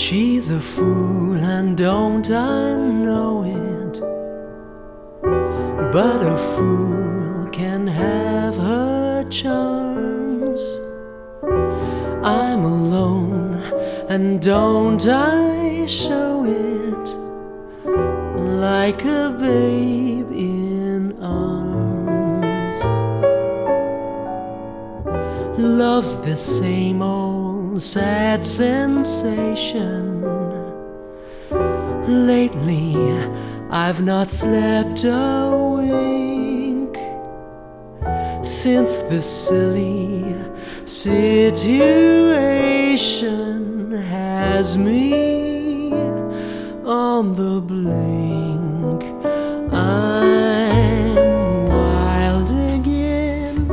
She's a fool, and don't I know it? But a fool can have her charms. I'm alone, and don't I show it like a babe in arms? Love's the same old sad sensation. Lately, I've not slept a wink since the silly situation has me on the blink. I'm wild again,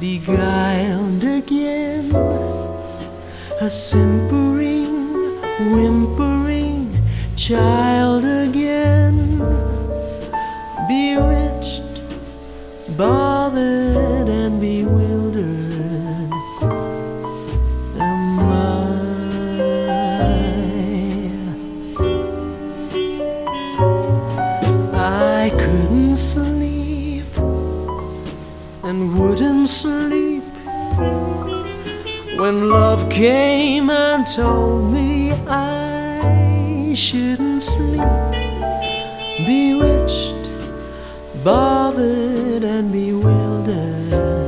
beguiled a simpering, whimpering child again, bewitched, bothered, and bewildered. Love came and told me I shouldn't sleep. Bewitched, bothered, and bewildered.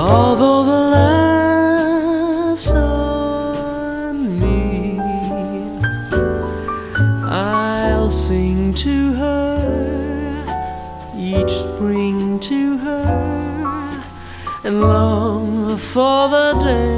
Although the laugh's on me, I'll sing to her each spring to her and long for the day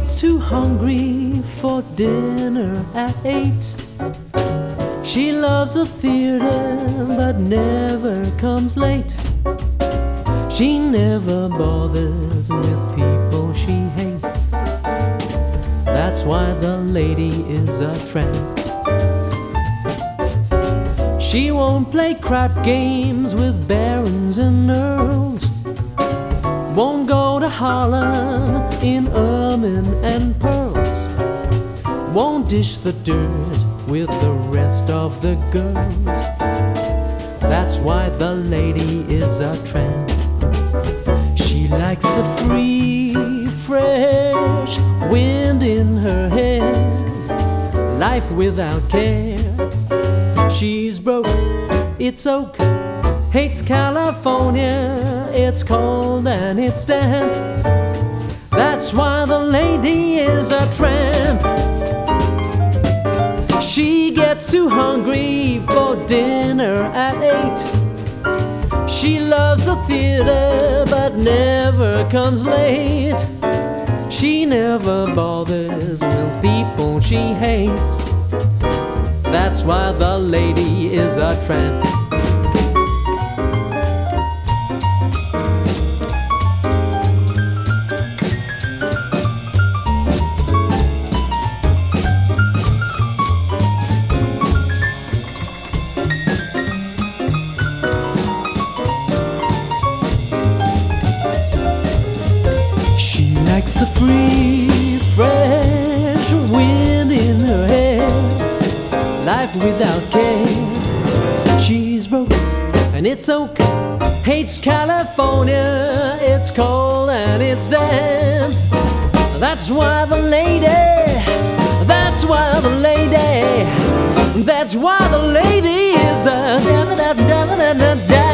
gets too hungry for dinner at eight. She loves the theater but never comes late. She never bothers with people she hates. That's why the lady is a tramp. She won't play crap games with barons and earls. Won't go Harlem in ermine and pearls. Won't dish the dirt with the rest of the girls. That's why the lady is a tramp. She likes the free, fresh wind in her hair, life without care. She's broke, it's oak, hates California, it's cold and it's damp. That's why the lady is a tramp. She gets too hungry for dinner at eight. She loves the theater but never comes late. She never bothers with people she hates. That's why the lady is a tramp. California, it's cold and it's damp. That's why the lady, that's why the lady, that's why the lady is a da da da da da da da.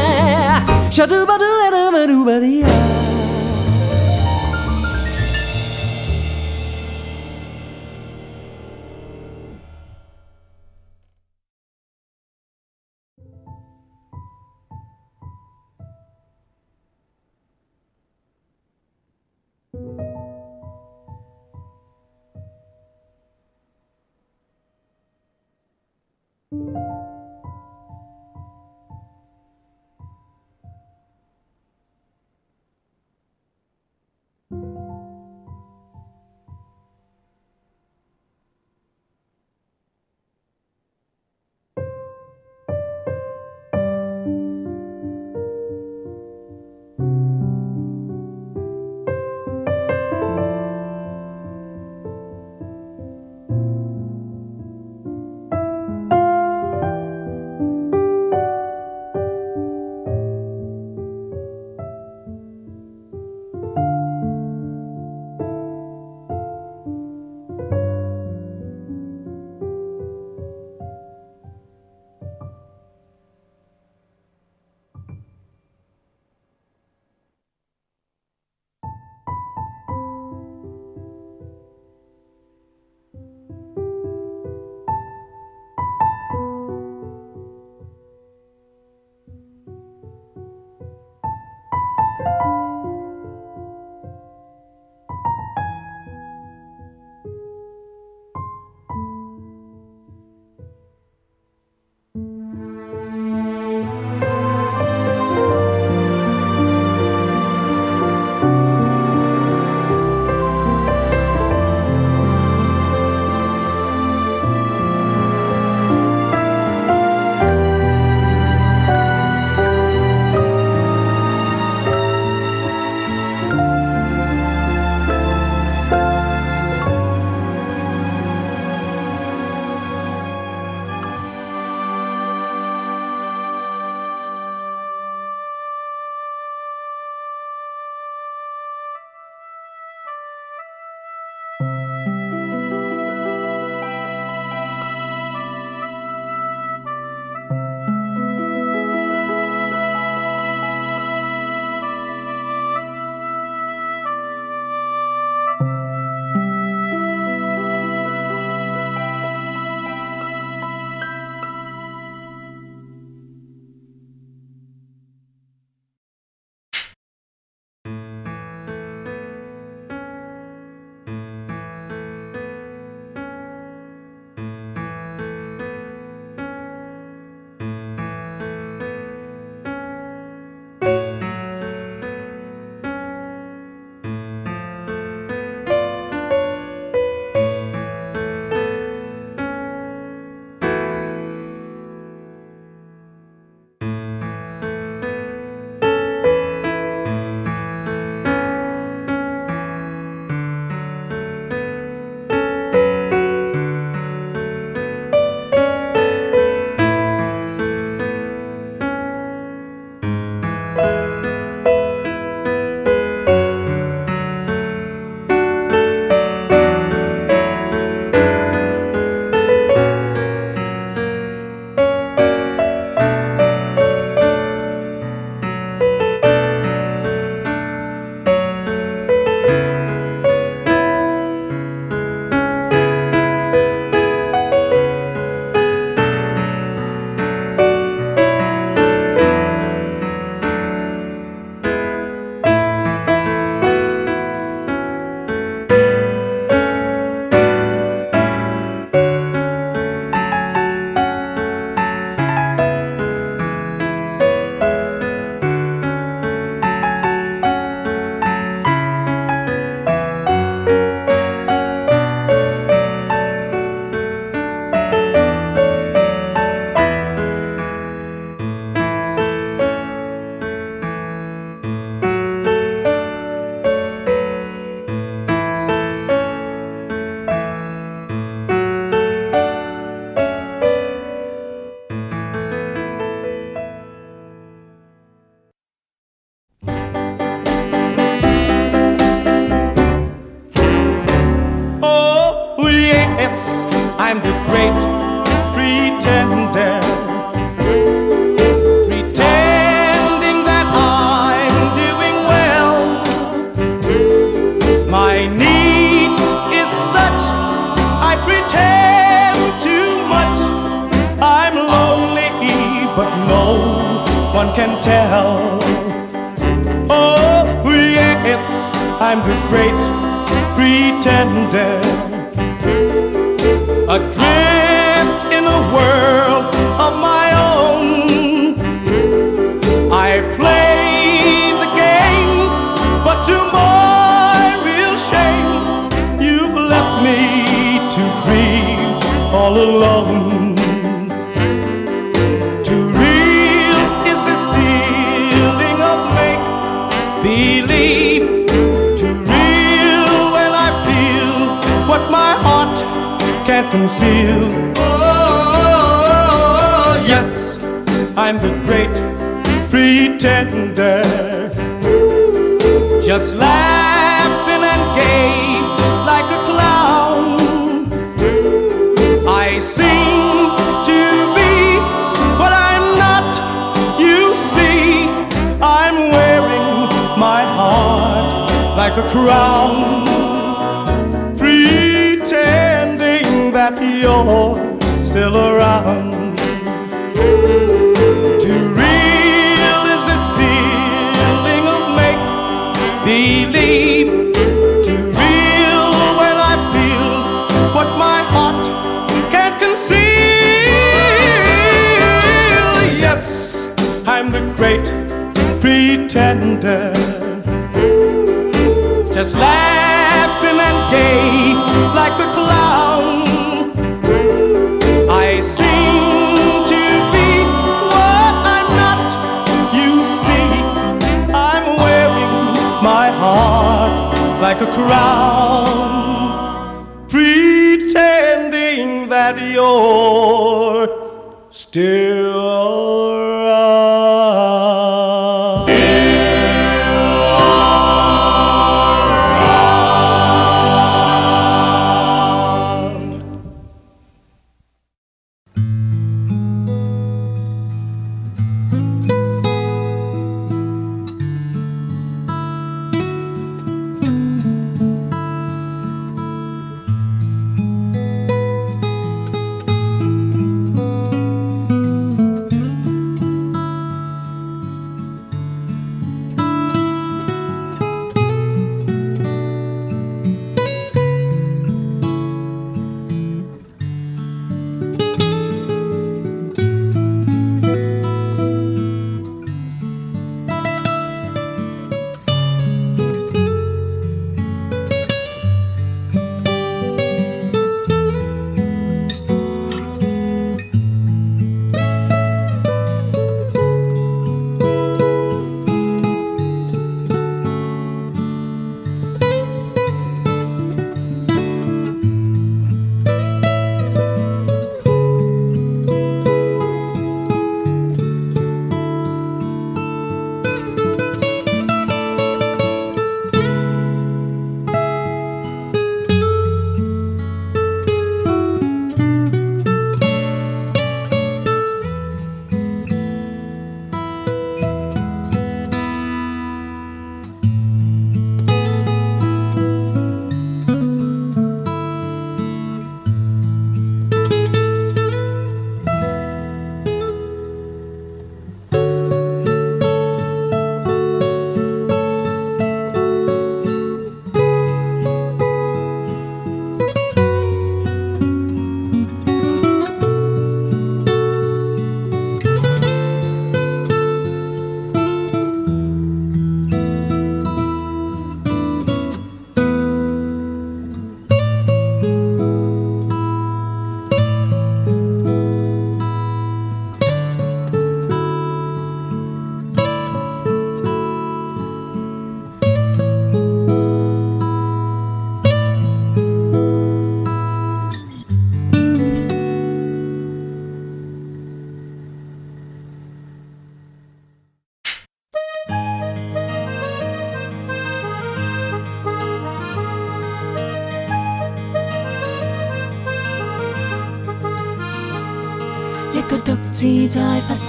I'm the great pretender. Pretending that I'm doing well. My need is such, I pretend too much. I'm lonely, but no one can tell. Oh, yes, I'm the great pretender. What my heart can't conceal. Oh, yes, I'm the great pretender. Just laughing and gay like a clown. I seem to be what I'm not. You see, I'm wearing my heart like a crown, you're still around. Too real is this feeling of make believe. Too real when I feel what my heart can't conceal. Yes, I'm the great pretender. Just laughing and gay like a like a crown,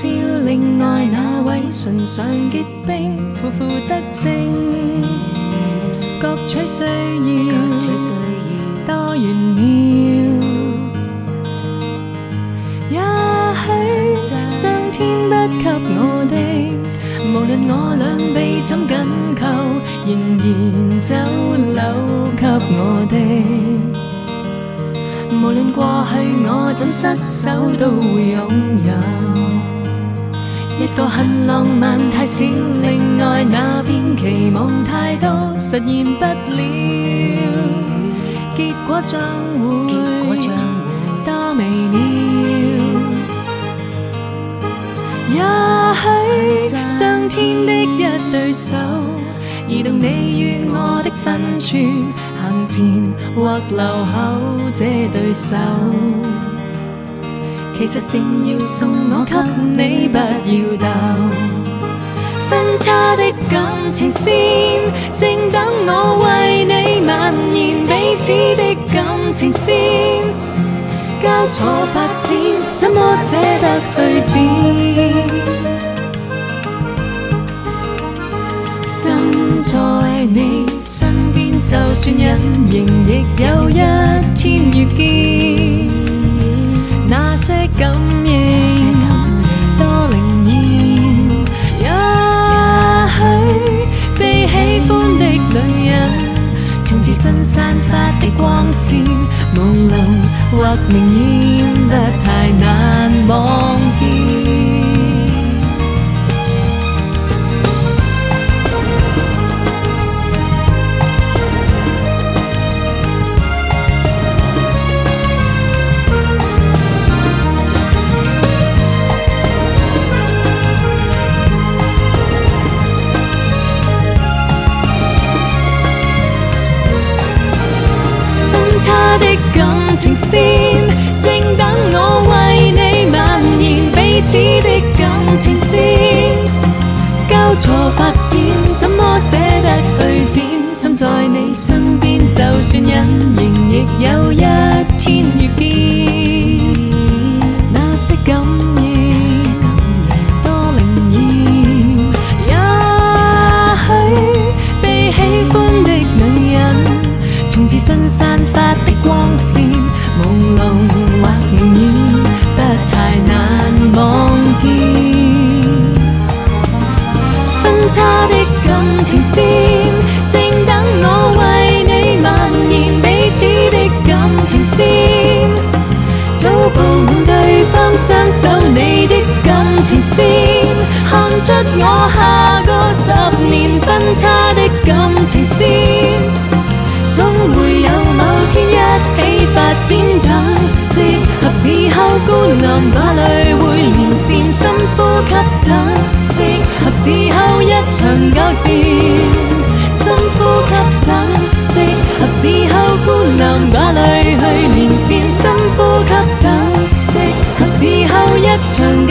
在发烧，另外那位唇上结冰，苦苦得正，各取需要，多玄妙。也许上天不给我的，无论我两臂怎紧扣，仍然走漏给我的。无论过去我怎失手，都会拥有一个很浪漫太少，另外那边期望太多，实现不了，结果将会多微妙。也许上天的一对手，移动你与我的分寸。行前或留后，这对手其实正要送我给你，不要斗。分叉的感情线，正等我为你蔓延彼此的感情线。交错发展，怎么舍得去剪？心在你身边。就算隐形，亦有一天遇见。那些感应多灵验，也许被喜欢的女人，从自信散发的光线，朦胧或明艳，不太难忘记。 情线。总会有某天一起发展等，适合时候孤男寡女会连线深呼吸等，适合时候一场交战，深呼吸等，适合时候孤男寡女去连线深呼吸等，适合时候一场交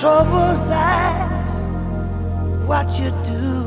Troubles, that's what you do.